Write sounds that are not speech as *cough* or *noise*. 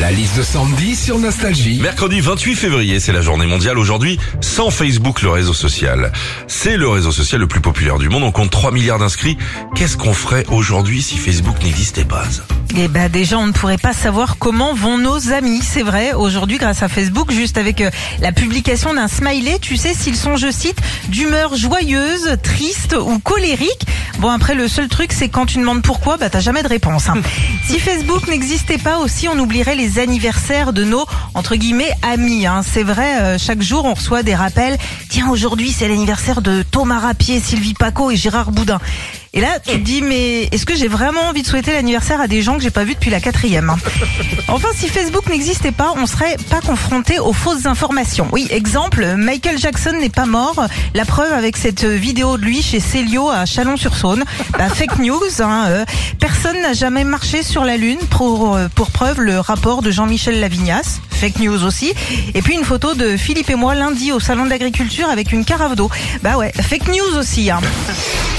La liste de Sandy sur Nostalgie. Mercredi 28 février, c'est la journée mondiale aujourd'hui, sans Facebook, le réseau social. C'est le réseau social le plus populaire du monde, on compte 3 milliards d'inscrits. Qu'est-ce qu'on ferait aujourd'hui si Facebook n'existait pas Eh ben déjà, on ne pourrait pas savoir comment vont nos amis. C'est vrai, aujourd'hui, grâce à Facebook, juste avec euh, la publication d'un smiley, tu sais s'ils sont, je cite, d'humeur joyeuse, triste ou colérique. Bon, après, le seul truc, c'est quand tu demandes pourquoi, bah t'as jamais de réponse. hein. *laughs* si Facebook n'existait pas aussi, on oublierait les anniversaires de nos, entre guillemets, amis. hein. C'est vrai, euh, chaque jour, on reçoit des rappels. Tiens, aujourd'hui, c'est l'anniversaire de Thomas Rapier, Sylvie Paco et Gérard Boudin. Et là, tu te dis, mais est-ce que j'ai vraiment envie de souhaiter l'anniversaire à des gens que j'ai pas vus depuis la quatrième hein? *laughs* Enfin, si Facebook n'existait pas, on serait pas confronté aux fausses informations. Oui, exemple, Michael Jackson n'est pas mort. La preuve avec cette vidéo de lui chez Célio à Chalon-sur-Saône. Bah, fake news. Hein, euh. Personne n'a jamais marché sur la Lune pour, euh, pour preuve le rapport de Jean-Michel Lavignas. Fake news aussi. Et puis une photo de Philippe et moi lundi au salon d'agriculture avec une carafe d'eau. Bah ouais, fake news aussi. Hein.